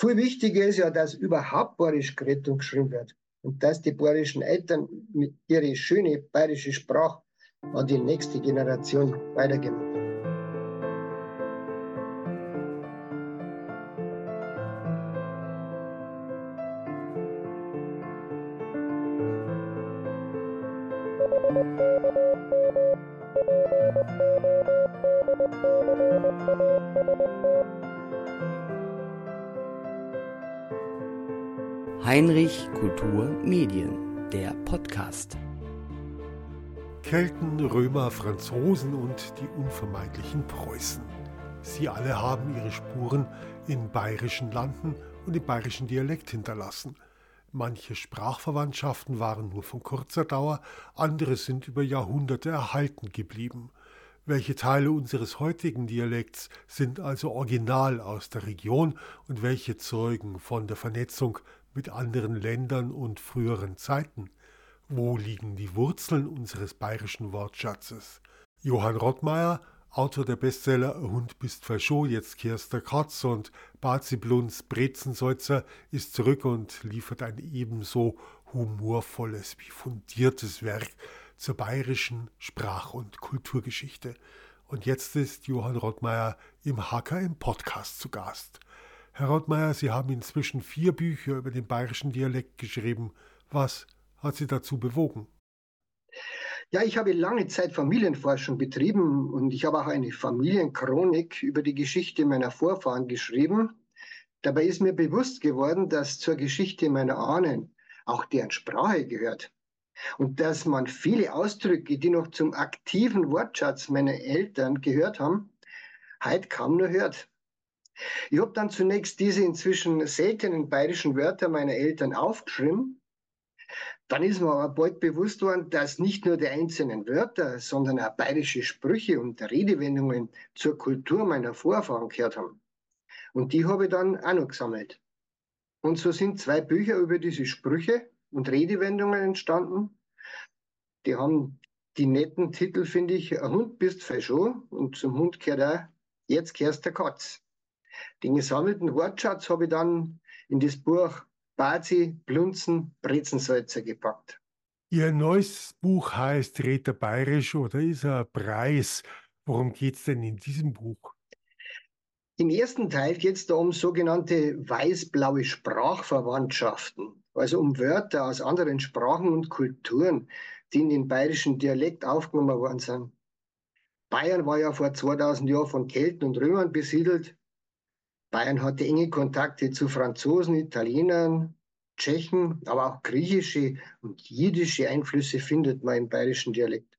Viel wichtiger ist ja, dass überhaupt bayerisch geredet und geschrieben wird. Und dass die bayerischen Eltern mit ihre schöne bayerische Sprache an die nächste Generation weitergeben. Heinrich Kultur Medien, der Podcast. Kelten, Römer, Franzosen und die unvermeidlichen Preußen. Sie alle haben ihre Spuren in bayerischen Landen und im bayerischen Dialekt hinterlassen. Manche Sprachverwandtschaften waren nur von kurzer Dauer, andere sind über Jahrhunderte erhalten geblieben. Welche Teile unseres heutigen Dialekts sind also original aus der Region und welche zeugen von der Vernetzung mit anderen Ländern und früheren Zeiten? Wo liegen die Wurzeln unseres bayerischen Wortschatzes? Johann Rottmeier, Autor der Bestseller Hund bist verschont, jetzt kehrst der Katz und Bazi Bluns Brezenseutzer ist zurück und liefert ein ebenso humorvolles wie fundiertes Werk zur bayerischen Sprach- und Kulturgeschichte. Und jetzt ist Johann Rottmeier im Hacker im Podcast zu Gast. Herr Rottmeier, Sie haben inzwischen vier Bücher über den bayerischen Dialekt geschrieben. Was hat Sie dazu bewogen? Ja, ich habe lange Zeit Familienforschung betrieben und ich habe auch eine Familienchronik über die Geschichte meiner Vorfahren geschrieben. Dabei ist mir bewusst geworden, dass zur Geschichte meiner Ahnen auch deren Sprache gehört und dass man viele Ausdrücke, die noch zum aktiven Wortschatz meiner Eltern gehört haben, heute kaum nur hört. Ich habe dann zunächst diese inzwischen seltenen bayerischen Wörter meiner Eltern aufgeschrieben. Dann ist mir aber bald bewusst worden, dass nicht nur die einzelnen Wörter, sondern auch bayerische Sprüche und Redewendungen zur Kultur meiner Vorfahren gehört haben. Und die habe ich dann auch noch gesammelt. Und so sind zwei Bücher über diese Sprüche und Redewendungen entstanden. Die haben die netten Titel, finde ich, Ein Hund bist schon und zum Hund gehört auch Jetzt kehrst der Katz. Den gesammelten Wortschatz habe ich dann in das Buch Bazi, Blunzen, Brezensalzer gepackt. Ihr neues Buch heißt Räter Bayerisch oder ist er Preis? Worum geht es denn in diesem Buch? Im ersten Teil geht es da um sogenannte weiß-blaue Sprachverwandtschaften, also um Wörter aus anderen Sprachen und Kulturen, die in den bayerischen Dialekt aufgenommen worden sind. Bayern war ja vor 2000 Jahren von Kelten und Römern besiedelt Bayern hatte enge Kontakte zu Franzosen, Italienern, Tschechen, aber auch griechische und jiddische Einflüsse findet man im bayerischen Dialekt.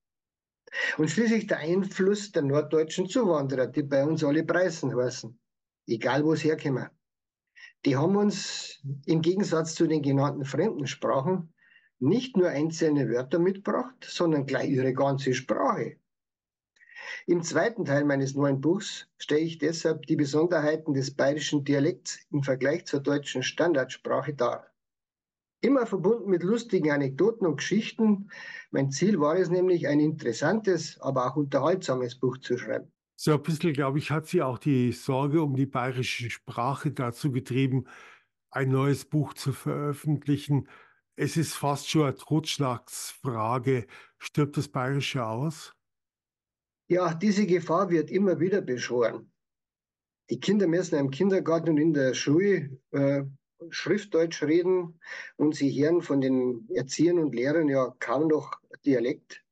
Und schließlich der Einfluss der norddeutschen Zuwanderer, die bei uns alle Preisen heißen, egal wo sie herkommen. Die haben uns im Gegensatz zu den genannten fremden Sprachen nicht nur einzelne Wörter mitgebracht, sondern gleich ihre ganze Sprache. Im zweiten Teil meines neuen Buchs stelle ich deshalb die Besonderheiten des bayerischen Dialekts im Vergleich zur deutschen Standardsprache dar. Immer verbunden mit lustigen Anekdoten und Geschichten. Mein Ziel war es nämlich, ein interessantes, aber auch unterhaltsames Buch zu schreiben. So ein bisschen, glaube ich, hat Sie auch die Sorge um die bayerische Sprache dazu getrieben, ein neues Buch zu veröffentlichen. Es ist fast schon eine Totschlagsfrage. Stirbt das Bayerische aus? Ja, diese Gefahr wird immer wieder beschworen. Die Kinder müssen im Kindergarten und in der Schule äh, Schriftdeutsch reden und sie hören von den Erziehern und Lehrern ja kaum noch Dialekt.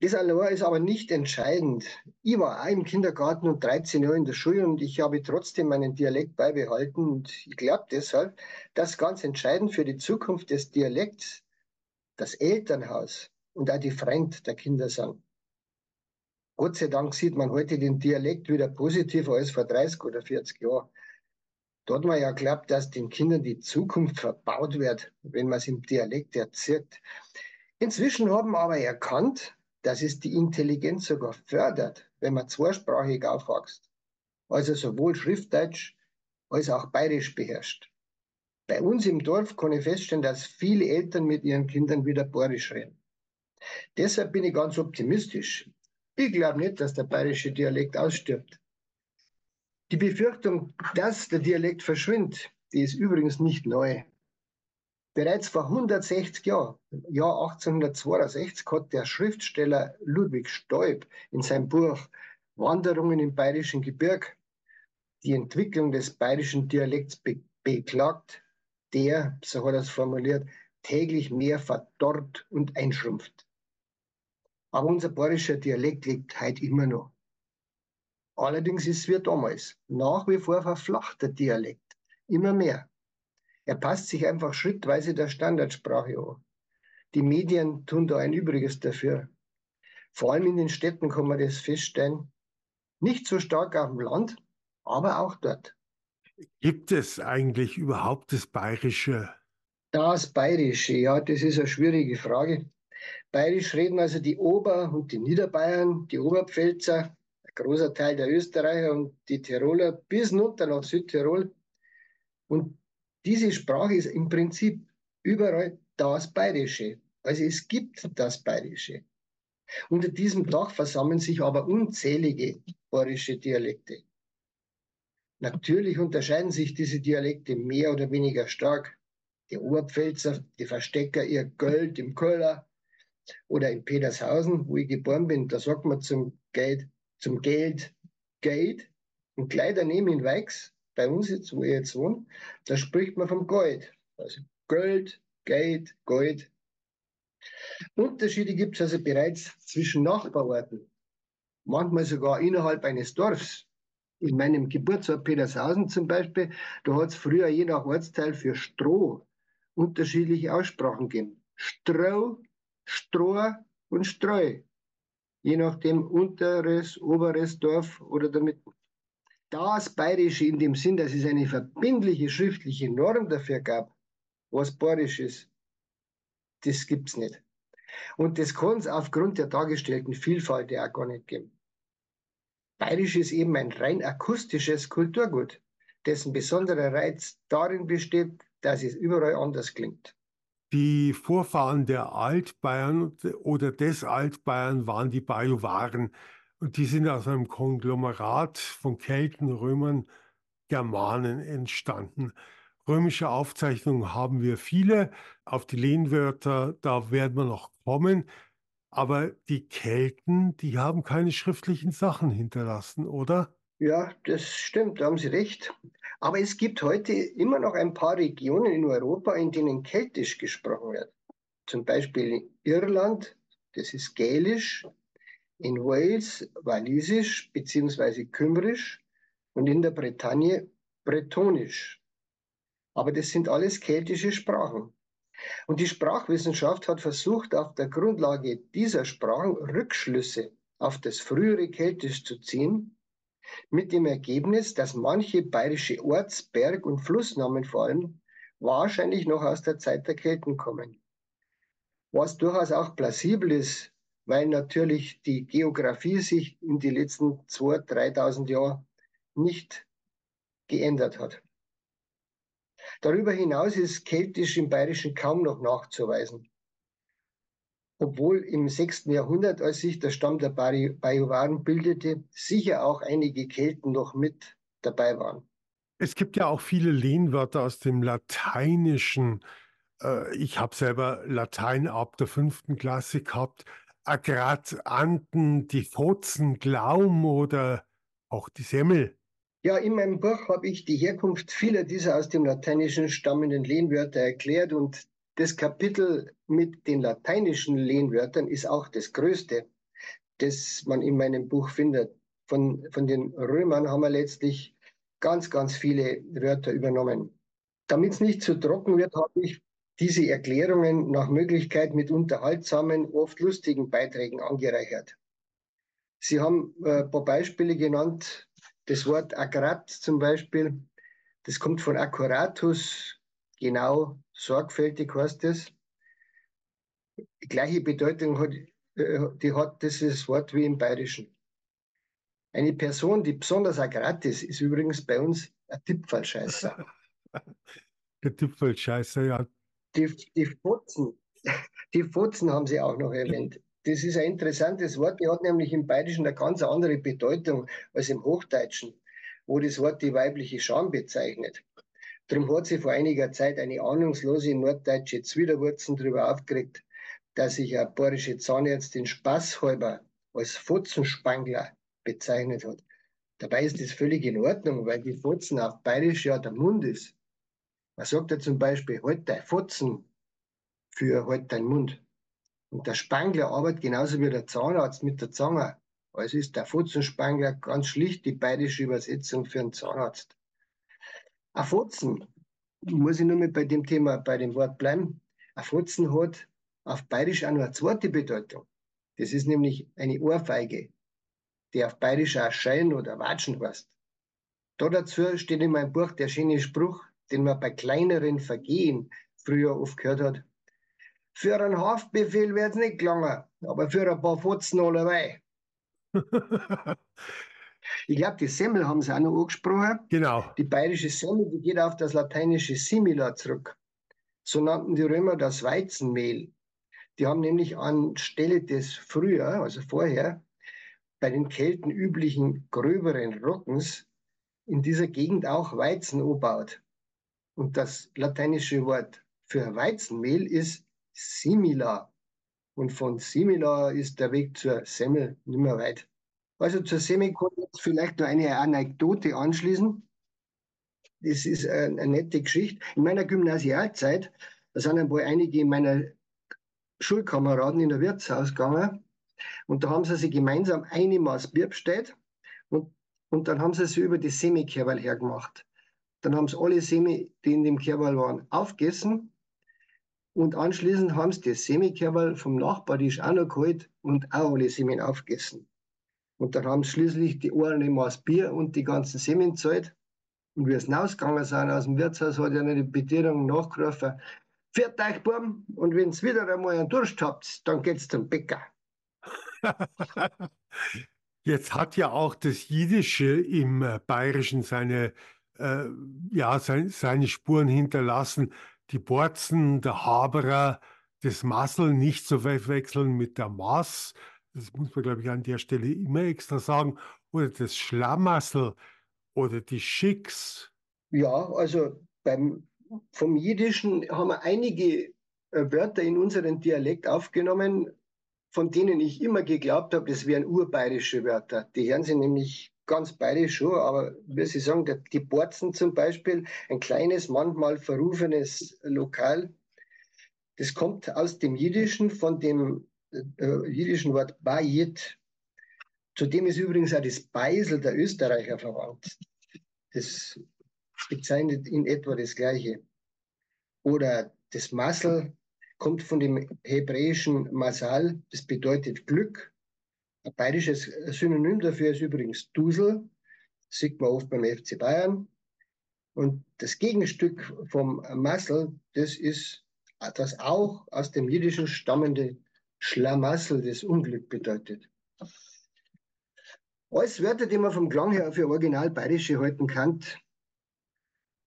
Das allein ist aber nicht entscheidend. Ich war auch im Kindergarten und 13 Jahre in der Schule und ich habe trotzdem meinen Dialekt beibehalten und ich glaube deshalb, dass ganz entscheidend für die Zukunft des Dialekts das Elternhaus und auch die Freund der Kinder sind. Gott sei Dank sieht man heute den Dialekt wieder positiver als vor 30 oder 40 Jahren. Da hat man ja glaubt, dass den Kindern die Zukunft verbaut wird, wenn man es im Dialekt erzählt. Inzwischen haben aber erkannt, dass es die Intelligenz sogar fördert, wenn man zweisprachig aufwächst. Also sowohl Schriftdeutsch als auch Bayerisch beherrscht. Bei uns im Dorf kann ich feststellen, dass viele Eltern mit ihren Kindern wieder Bayerisch reden. Deshalb bin ich ganz optimistisch. Ich glaube nicht, dass der bayerische Dialekt ausstirbt. Die Befürchtung, dass der Dialekt verschwindet, die ist übrigens nicht neu. Bereits vor 160 Jahren, Jahr 1862, hat der Schriftsteller Ludwig Stoib in seinem Buch Wanderungen im Bayerischen Gebirg die Entwicklung des bayerischen Dialekts be beklagt, der, so hat er es formuliert, täglich mehr verdorrt und einschrumpft. Aber unser bayerischer Dialekt lebt heute immer noch. Allerdings ist es wie damals, nach wie vor verflacht der Dialekt, immer mehr. Er passt sich einfach schrittweise der Standardsprache an. Die Medien tun da ein Übriges dafür. Vor allem in den Städten kann man das feststellen. Nicht so stark auf dem Land, aber auch dort. Gibt es eigentlich überhaupt das Bayerische? Das Bayerische, ja, das ist eine schwierige Frage. Bayerisch reden also die Ober- und die Niederbayern, die Oberpfälzer, ein großer Teil der Österreicher und die Tiroler bis runter nach Südtirol. Und diese Sprache ist im Prinzip überall das Bayerische. Also es gibt das Bayerische. Unter diesem Dach versammeln sich aber unzählige bayerische Dialekte. Natürlich unterscheiden sich diese Dialekte mehr oder weniger stark. Die Oberpfälzer, die Verstecker ihr Geld im Köller oder in Petershausen, wo ich geboren bin, da sagt man zum Geld, zum Geld Geld und gleich daneben in Weix bei uns jetzt, wo ich jetzt wohne, da spricht man vom Gold. Also Geld, Geld, Gold. Unterschiede gibt es also bereits zwischen Nachbarorten, manchmal sogar innerhalb eines Dorfs. In meinem Geburtsort Petershausen zum Beispiel, da hat es früher je nach Ortsteil für Stroh unterschiedliche Aussprachen gegeben. Stroh, Stroh und Streu. Je nachdem unteres, oberes Dorf oder damit das Bayerische in dem Sinn, dass es eine verbindliche schriftliche Norm dafür gab, was Bayerisch ist, das gibt es nicht. Und das kann es aufgrund der dargestellten Vielfalt ja auch gar nicht geben. Bayerisch ist eben ein rein akustisches Kulturgut, dessen besonderer Reiz darin besteht, dass es überall anders klingt. Die Vorfahren der Altbayern oder des Altbayern waren die Bajuwaren. Und die sind aus einem Konglomerat von Kelten, Römern, Germanen entstanden. Römische Aufzeichnungen haben wir viele. Auf die Lehnwörter, da werden wir noch kommen. Aber die Kelten, die haben keine schriftlichen Sachen hinterlassen, oder? Ja, das stimmt, da haben Sie recht. Aber es gibt heute immer noch ein paar Regionen in Europa, in denen Keltisch gesprochen wird. Zum Beispiel Irland, das ist Gälisch, in Wales Walisisch bzw. Kümbrisch und in der Bretagne Bretonisch. Aber das sind alles keltische Sprachen. Und die Sprachwissenschaft hat versucht, auf der Grundlage dieser Sprachen Rückschlüsse auf das frühere Keltisch zu ziehen, mit dem Ergebnis, dass manche bayerische Orts-, Berg- und Flussnamen vor allem wahrscheinlich noch aus der Zeit der Kelten kommen. Was durchaus auch plausibel ist, weil natürlich die Geografie sich in den letzten 2.000, 3.000 Jahren nicht geändert hat. Darüber hinaus ist Keltisch im Bayerischen kaum noch nachzuweisen. Obwohl im 6. Jahrhundert, als sich der Stamm der Bajuwaren bildete, sicher auch einige Kelten noch mit dabei waren. Es gibt ja auch viele Lehnwörter aus dem Lateinischen. Äh, ich habe selber Latein ab der fünften Klasse gehabt. Agrat, Anten, die Fotzen, Glaum oder auch die Semmel. Ja, in meinem Buch habe ich die Herkunft vieler dieser aus dem Lateinischen stammenden Lehnwörter erklärt und das Kapitel mit den lateinischen Lehnwörtern ist auch das größte, das man in meinem Buch findet. Von, von den Römern haben wir letztlich ganz, ganz viele Wörter übernommen. Damit es nicht zu trocken wird, habe ich diese Erklärungen nach Möglichkeit mit unterhaltsamen, oft lustigen Beiträgen angereichert. Sie haben äh, ein paar Beispiele genannt. Das Wort akkurat zum Beispiel, das kommt von accuratus, genau, sorgfältig heißt es. Die gleiche Bedeutung hat, äh, die hat dieses Wort wie im Bayerischen. Eine Person, die besonders akkurat ist, ist übrigens bei uns ein Tippfallscheißer. Der Tippfallscheißer, ja, die, die Fotzen, die Fotzen haben Sie auch noch erwähnt. Das ist ein interessantes Wort, die hat nämlich im Bayerischen eine ganz andere Bedeutung als im Hochdeutschen. wo das Wort die weibliche Scham bezeichnet. Darum hat sie vor einiger Zeit eine ahnungslose norddeutsche Zwiderwurzen darüber aufgeregt, dass sich eine bayerische Zahnärztin spaßhalber als Fotzenspangler bezeichnet hat. Dabei ist das völlig in Ordnung, weil die Fotzen auf bayerisch ja der Mund ist. Man sagt ja zum Beispiel, halt dein Fotzen für halt dein Mund. Und der Spangler arbeitet genauso wie der Zahnarzt mit der Zange. Also ist der Fotzenspangler ganz schlicht die bayerische Übersetzung für einen Zahnarzt. Ein Fotzen, muss ich nur mit bei dem Thema, bei dem Wort bleiben. Ein Fotzen hat auf bayerisch auch noch eine zweite Bedeutung. Das ist nämlich eine Ohrfeige, die auf bayerisch auch Schein oder Watschen heißt. Da dazu steht in meinem Buch der schöne Spruch, den man bei kleineren Vergehen früher oft gehört hat. Für einen Haftbefehl wird es nicht gelangen, aber für ein paar Fotzen allerweil. ich glaube, die Semmel haben sie auch noch angesprochen. Genau. Die bayerische Semmel, die geht auf das lateinische Simila zurück. So nannten die Römer das Weizenmehl. Die haben nämlich anstelle des früher, also vorher, bei den Kelten üblichen gröberen Rockens in dieser Gegend auch Weizen anbaut. Und das lateinische Wort für Weizenmehl ist Simila. Und von Simila ist der Weg zur Semmel nicht mehr weit. Also zur jetzt vielleicht noch eine Anekdote anschließen. Das ist eine, nette Geschichte. In meiner Gymnasialzeit, da sind ein paar einige meiner Schulkameraden in der Wirtshaus gegangen und da haben sie sich gemeinsam eine Maß Bier bestellt und, und dann haben sie sie über die Semikerwal hergemacht. Dann haben sie alle Semi, die in dem Kerwal waren, aufgegessen und anschließend haben sie das Semikerwal vom Nachbar, die ist auch noch geholt und auch alle Semen aufgegessen. Und dann haben sie schließlich die eine Maß Bier und die ganzen Semen gezahlt. Und wie es rausgegangen sind aus dem Wirtshaus, hat ja die Bedienung nachgerufen, Viert euch, Buben, und wenn ihr wieder einmal einen Durst habt, dann geht's zum Bäcker. Jetzt hat ja auch das Jiddische im äh, Bayerischen seine, äh, ja, sein, seine Spuren hinterlassen die Borzen, der Haberer, das Massel nicht zu verwechseln mit der Maß. Das muss man, glaube ich, an der Stelle immer extra sagen. Oder das Schlamassel oder die Schicks. Ja, also beim, vom Jiddischen haben wir einige äh, Wörter in unseren Dialekt aufgenommen, von denen ich immer geglaubt habe, das wären urbayerische Wörter. Die hören sie nämlich ganz beide schon, aber wie Sie sagen, die Borzen zum Beispiel, ein kleines, manchmal verrufenes Lokal, das kommt aus dem Jiddischen, von dem äh, jiddischen Wort Bayit. Zudem ist übrigens auch das Beisel der Österreicher verwandt. Das bezeichnet in etwa das Gleiche. Oder das Massel kommt von dem hebräischen Masal, das bedeutet Glück. Ein bayerisches Synonym dafür ist übrigens Dusel, das sieht man oft beim FC Bayern. Und das Gegenstück vom Massel, das ist das auch aus dem Jiddischen stammende Schlamassel, das Unglück bedeutet. Alles Wörter, die man vom Klang her für original bayerische halten kann.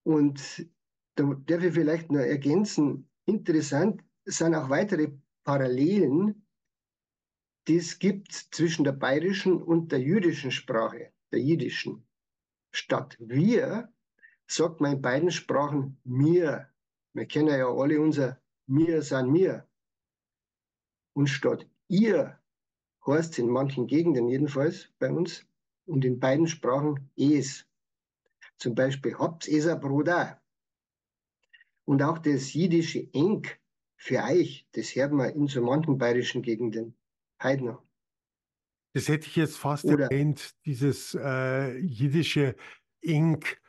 Und da darf ich vielleicht noch ergänzen, interessant sind auch weitere Parallelen die es gibt zwischen der bayerischen und der jüdischen Sprache, der jiddischen. Statt wir sagt man in beiden Sprachen mir. Wir kennen ja alle unser mir sind mir. Und statt ihr heißt es in manchen Gegenden jedenfalls bei uns und in beiden Sprachen es. Zum Beispiel habt's eser Bruder. Und auch das jiddische Eng für euch, das hört man in so manchen bayerischen Gegenden. Heidner. Das hätte ich jetzt fast Oder, erwähnt, dieses äh, jiddische Ink,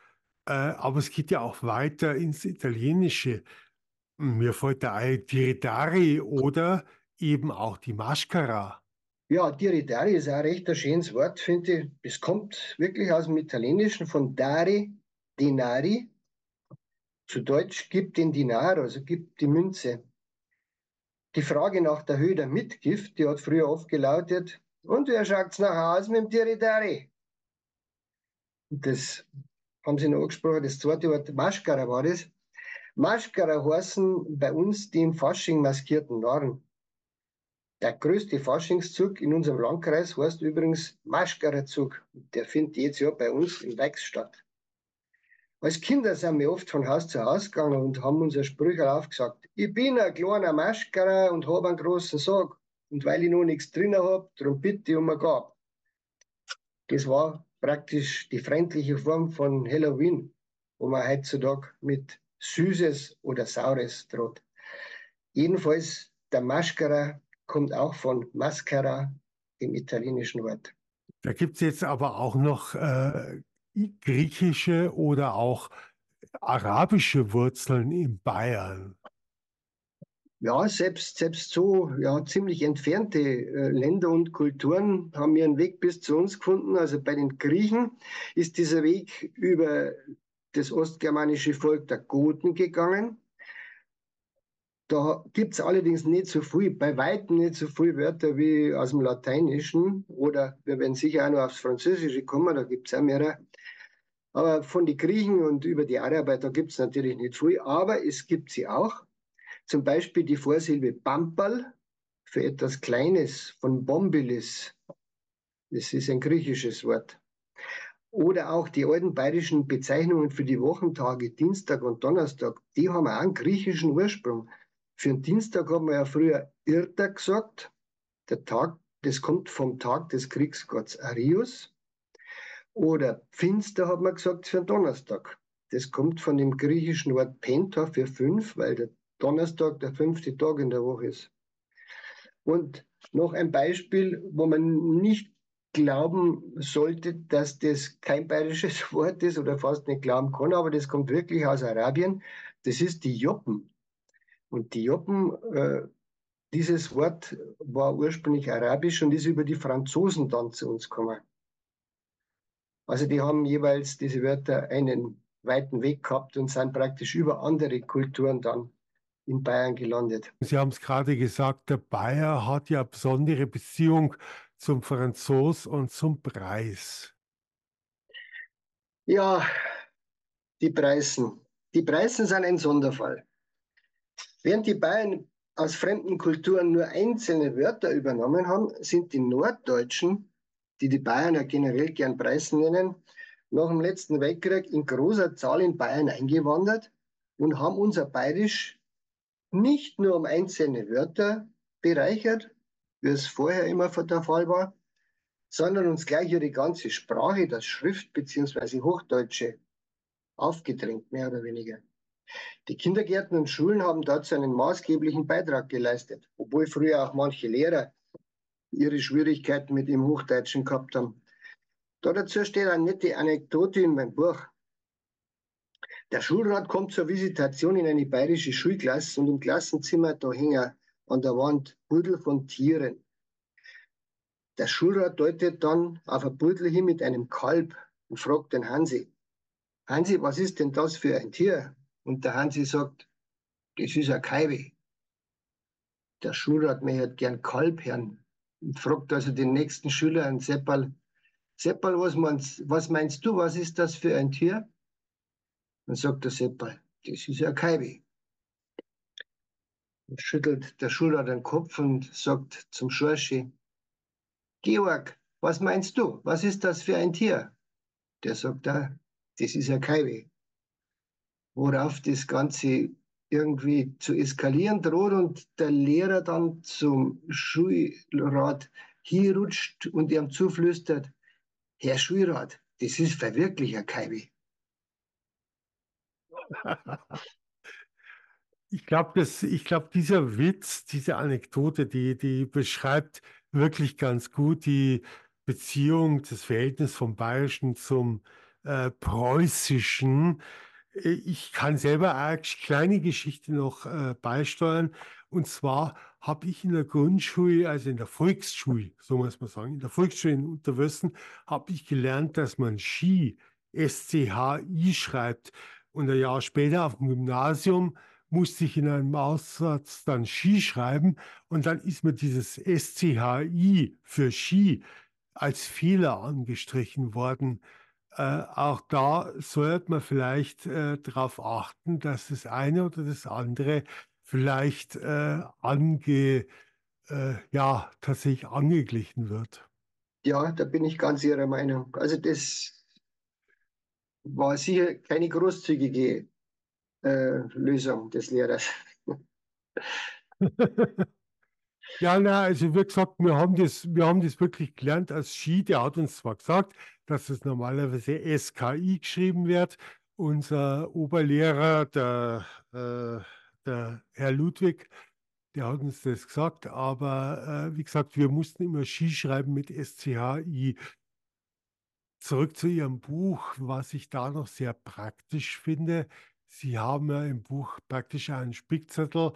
äh, aber es geht ja auch weiter ins Italienische. Mir fällt der ein Diridari oder eben auch die Mascara. Ja, Diridari ist auch recht ein schönes Wort, finde ich. Es kommt wirklich aus dem Italienischen von Dari, Denari. Zu Deutsch gibt den Dinar, also gibt die Münze. Die Frage nach der Höhe der Mitgift, die hat früher oft gelautet, und wer schaut's nach Hause mit dem Tiridari? Das haben sie noch angesprochen, das zweite Wort Maschkara war das. Maschkara heißen bei uns die im Fasching maskierten Narren. Der größte Faschingszug in unserem Landkreis heißt übrigens Maschkererzug. Der findet jedes Jahr bei uns in Weix statt. Als Kinder sind wir oft von Haus zu Haus gegangen und haben unser Sprüche aufgesagt. Ich bin ein kleiner Maschkerer und habe einen großen Sarg. Und weil ich noch nichts drin habe, darum bitte ich um ein Gab. Das war praktisch die freundliche Form von Halloween, wo man heutzutage mit Süßes oder Saures droht. Jedenfalls, der Maschkara kommt auch von Mascara, dem italienischen Wort. Da gibt es jetzt aber auch noch äh, griechische oder auch arabische Wurzeln in Bayern. Ja, selbst, selbst so ja, ziemlich entfernte äh, Länder und Kulturen haben ihren Weg bis zu uns gefunden. Also bei den Griechen ist dieser Weg über das ostgermanische Volk der Goten gegangen. Da gibt es allerdings nicht so viel, bei weitem nicht so viele Wörter wie aus dem Lateinischen oder wir werden sicher auch noch aufs Französische kommen, da gibt es auch mehrere. Aber von den Griechen und über die Araber, da gibt es natürlich nicht viel, aber es gibt sie auch. Zum Beispiel die Vorsilbe Pampal für etwas Kleines von Bombilis. Das ist ein griechisches Wort. Oder auch die alten bayerischen Bezeichnungen für die Wochentage, Dienstag und Donnerstag, die haben auch einen griechischen Ursprung. Für den Dienstag haben wir ja früher Irta gesagt. Der Tag, das kommt vom Tag des Kriegsgotts Arius. Oder Finster hat man gesagt für den Donnerstag. Das kommt von dem griechischen Wort Penta für fünf, weil der Donnerstag der fünfte Tag in der Woche ist. Und noch ein Beispiel, wo man nicht glauben sollte, dass das kein bayerisches Wort ist oder fast nicht glauben kann, aber das kommt wirklich aus Arabien. Das ist die Joppen. Und die Joppen, äh, dieses Wort war ursprünglich arabisch und ist über die Franzosen dann zu uns gekommen. Also die haben jeweils diese Wörter einen weiten Weg gehabt und sind praktisch über andere Kulturen dann in Bayern gelandet. Sie haben es gerade gesagt, der Bayer hat ja eine besondere Beziehung zum Franzos und zum Preis. Ja, die Preisen. Die Preisen sind ein Sonderfall. Während die Bayern aus fremden Kulturen nur einzelne Wörter übernommen haben, sind die Norddeutschen, die die Bayern ja generell gern Preisen nennen, nach dem letzten Weltkrieg in großer Zahl in Bayern eingewandert und haben unser Bayerisch nicht nur um einzelne Wörter bereichert, wie es vorher immer der Fall war, sondern uns gleich ihre ganze Sprache, das Schrift- bzw. Hochdeutsche, aufgedrängt, mehr oder weniger. Die Kindergärten und Schulen haben dazu einen maßgeblichen Beitrag geleistet, obwohl früher auch manche Lehrer ihre Schwierigkeiten mit dem Hochdeutschen gehabt haben. Da dazu steht eine nette Anekdote in meinem Buch. Der Schulrat kommt zur Visitation in eine bayerische Schulklasse und im Klassenzimmer, da hängen an der Wand Pudel von Tieren. Der Schulrat deutet dann auf ein Pudel hin mit einem Kalb und fragt den Hansi, Hansi, was ist denn das für ein Tier? Und der Hansi sagt, das ist ein Kaiwe. Der Schulrat möchte gern Kalb hören und fragt also den nächsten Schüler, einen Seppal, Seppal, was meinst, was meinst du, was ist das für ein Tier? Dann sagt der Seppal, das ist ein Kaiwe. Dann schüttelt der Schulrat den Kopf und sagt zum Schorschi, Georg, was meinst du, was ist das für ein Tier? Der sagt da, das ist ein Kaiwe worauf das Ganze irgendwie zu eskalieren droht und der Lehrer dann zum Schulrat hier rutscht und ihm zuflüstert, Herr Schulrat, das ist verwirklicher Kaiwi. Ich glaube, glaub, dieser Witz, diese Anekdote, die, die beschreibt wirklich ganz gut die Beziehung, das Verhältnis vom Bayerischen zum äh, Preußischen. Äh, ich kann selber eine kleine Geschichte noch äh, beisteuern. Und zwar habe ich in der Grundschule, also in der Volksschule, so muss man sagen, in der Volksschule in Unterwössen, habe ich gelernt, dass man Ski, S-C-H-I schreibt. Und ein Jahr später auf dem Gymnasium musste ich in einem Aussatz dann Ski schreiben. Und dann ist mir dieses S-C-H-I für Ski als Fehler angestrichen worden. Äh, auch da sollte man vielleicht äh, darauf achten, dass das eine oder das andere vielleicht äh, ange, äh, ja tatsächlich angeglichen wird. Ja, da bin ich ganz Ihrer Meinung. Also das war sicher keine großzügige äh, Lösung des Lehrers. Ja, na, also wie gesagt, wir haben das, wir haben das wirklich gelernt als Ski. Der hat uns zwar gesagt, dass es normalerweise SKI geschrieben wird. Unser Oberlehrer, der, äh, der Herr Ludwig, der hat uns das gesagt, aber äh, wie gesagt, wir mussten immer Ski schreiben mit SCHI. Zurück zu Ihrem Buch, was ich da noch sehr praktisch finde. Sie haben ja im Buch praktisch einen Spickzettel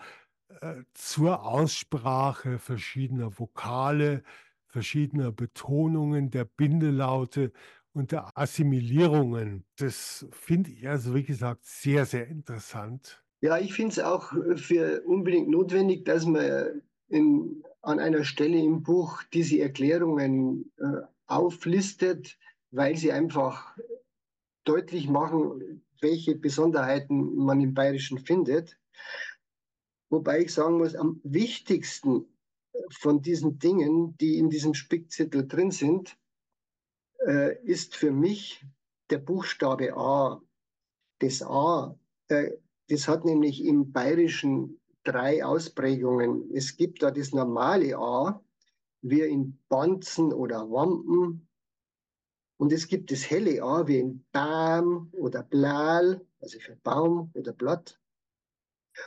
zur Aussprache verschiedener Vokale, verschiedener Betonungen, der Bindelaute und der Assimilierungen. Das finde ich also, wie gesagt, sehr, sehr interessant. Ja, ich finde es auch für unbedingt notwendig, dass man in, an einer Stelle im Buch diese Erklärungen äh, auflistet, weil sie einfach deutlich machen, welche Besonderheiten man im Bayerischen findet. Wobei ich sagen muss, am wichtigsten von diesen Dingen, die in diesem Spickzettel drin sind, äh, ist für mich der Buchstabe A. Das A, äh, das hat nämlich im Bayerischen drei Ausprägungen. Es gibt da das normale A, wie in Banzen oder Wampen. Und es gibt das helle A, wie in Bam oder Blal, also für Baum oder Blatt.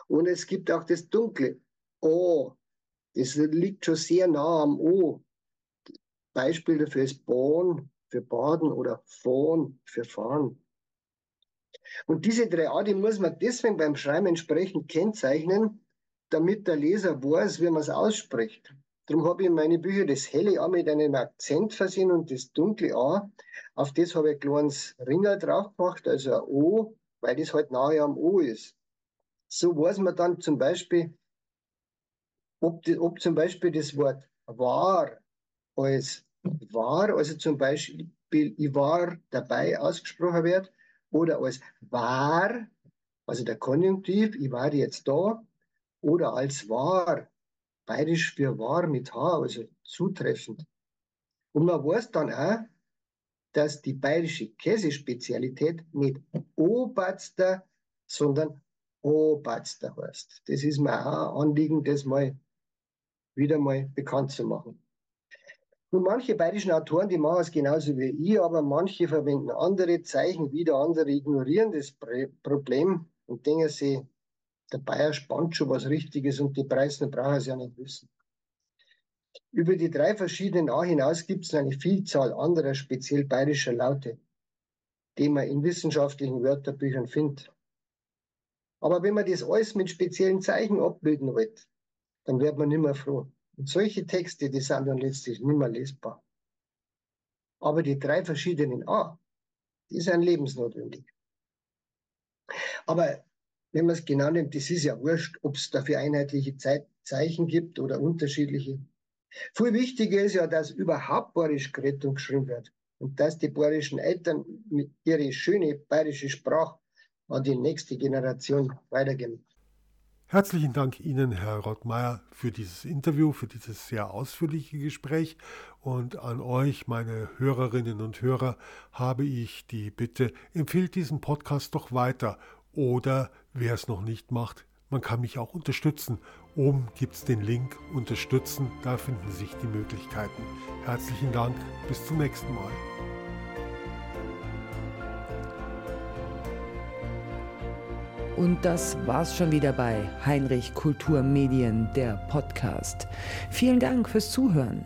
Und es gibt auch das dunkle O. Das liegt schon sehr nah am O. Beispiel dafür ist Born für Baden oder Fahren für Fahren. Und diese drei A, die muss man deswegen beim Schreiben entsprechend kennzeichnen, damit der Leser weiß, wie man es ausspricht. Darum habe ich in meine Bücher das helle A mit einem Akzent versehen und das dunkle A. Auf das habe ich ein kleines Ringel drauf gemacht, also ein O, weil das halt nahe am O ist. So weiß man dann zum Beispiel, ob, die, ob zum Beispiel das Wort war als war, also zum Beispiel ich war dabei ausgesprochen wird, oder als war, also der Konjunktiv, ich war jetzt da, oder als war, bayerisch für war mit H, also zutreffend. Und man weiß dann auch, dass die bayerische Käsespezialität nicht Oberster, sondern Oberster heißt. Das ist mir auch ein Anliegen, das mal wieder mal bekannt zu machen. Nun, manche bayerischen Autoren, die machen es genauso wie ich, aber manche verwenden andere Zeichen, wieder andere ignorieren das Problem und denken sich, der Bayer spannt schon was Richtiges und die Preisen brauchen es ja nicht wissen. Über die drei verschiedenen A hinaus gibt es eine Vielzahl anderer speziell bayerischer Laute, die man in wissenschaftlichen Wörterbüchern findet. Aber wenn man das alles mit speziellen Zeichen abbilden will, dann wird man nicht mehr froh. Und solche Texte, die sind dann letztlich nicht mehr lesbar. Aber die drei verschiedenen A, die sind lebensnotwendig. Aber wenn man es genau nimmt, das ist ja wurscht, ob es dafür einheitliche Ze Zeichen gibt oder unterschiedliche. Viel wichtiger ist ja, dass überhaupt Bayerisch geredet und geschrieben wird. Und dass die bayerischen Eltern ihre schöne bayerische Sprache an die nächste Generation weitergeben. Herzlichen Dank Ihnen, Herr Rottmeier, für dieses Interview, für dieses sehr ausführliche Gespräch. Und an euch, meine Hörerinnen und Hörer, habe ich die Bitte, empfehlt diesen Podcast doch weiter. Oder wer es noch nicht macht, man kann mich auch unterstützen. Oben gibt es den Link Unterstützen, da finden sich die Möglichkeiten. Herzlichen Dank, bis zum nächsten Mal. Und das war's schon wieder bei Heinrich Kulturmedien, der Podcast. Vielen Dank fürs Zuhören.